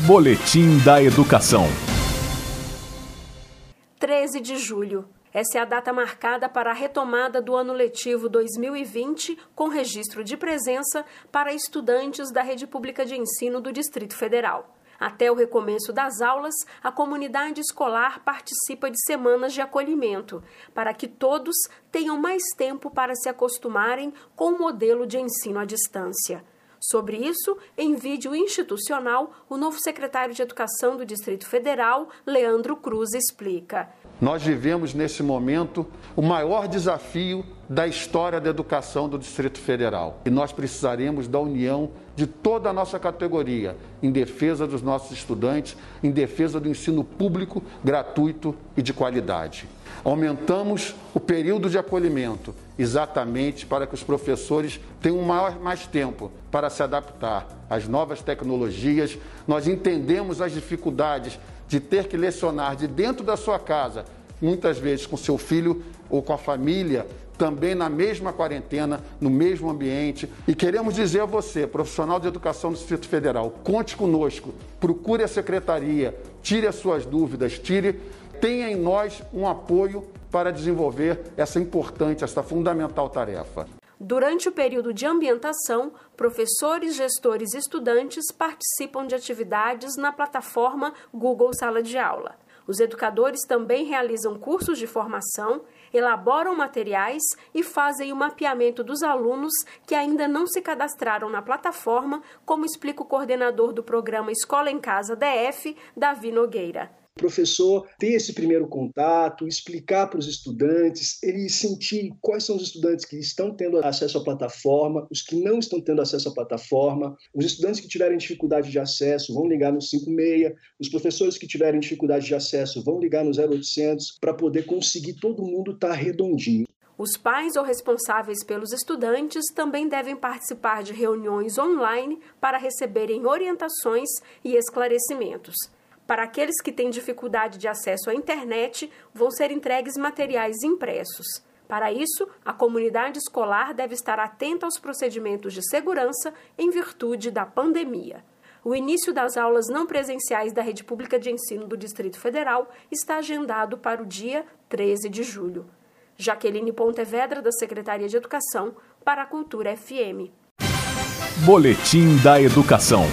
Boletim da Educação. 13 de julho. Essa é a data marcada para a retomada do ano letivo 2020, com registro de presença para estudantes da rede pública de ensino do Distrito Federal. Até o recomeço das aulas, a comunidade escolar participa de semanas de acolhimento, para que todos tenham mais tempo para se acostumarem com o modelo de ensino à distância. Sobre isso, em vídeo institucional, o novo secretário de Educação do Distrito Federal, Leandro Cruz, explica. Nós vivemos nesse momento o maior desafio da história da educação do Distrito Federal. E nós precisaremos da união de toda a nossa categoria em defesa dos nossos estudantes, em defesa do ensino público, gratuito e de qualidade. Aumentamos o período de acolhimento exatamente para que os professores tenham maior, mais tempo para se adaptar às novas tecnologias. Nós entendemos as dificuldades de ter que lecionar de dentro da sua casa, muitas vezes com seu filho ou com a família, também na mesma quarentena, no mesmo ambiente. E queremos dizer a você, profissional de educação do Distrito Federal, conte conosco, procure a secretaria, tire as suas dúvidas, tire, tenha em nós um apoio para desenvolver essa importante, essa fundamental tarefa. Durante o período de ambientação, professores, gestores e estudantes participam de atividades na plataforma Google Sala de Aula. Os educadores também realizam cursos de formação, elaboram materiais e fazem o mapeamento dos alunos que ainda não se cadastraram na plataforma, como explica o coordenador do programa Escola em Casa DF, Davi Nogueira professor ter esse primeiro contato, explicar para os estudantes, ele sentir quais são os estudantes que estão tendo acesso à plataforma, os que não estão tendo acesso à plataforma, os estudantes que tiverem dificuldade de acesso vão ligar no 56, os professores que tiverem dificuldade de acesso vão ligar no 0800 para poder conseguir todo mundo estar tá redondinho. Os pais ou responsáveis pelos estudantes também devem participar de reuniões online para receberem orientações e esclarecimentos. Para aqueles que têm dificuldade de acesso à internet, vão ser entregues materiais impressos. Para isso, a comunidade escolar deve estar atenta aos procedimentos de segurança em virtude da pandemia. O início das aulas não presenciais da Rede Pública de Ensino do Distrito Federal está agendado para o dia 13 de julho. Jaqueline Pontevedra, da Secretaria de Educação, para a Cultura FM. Boletim da Educação.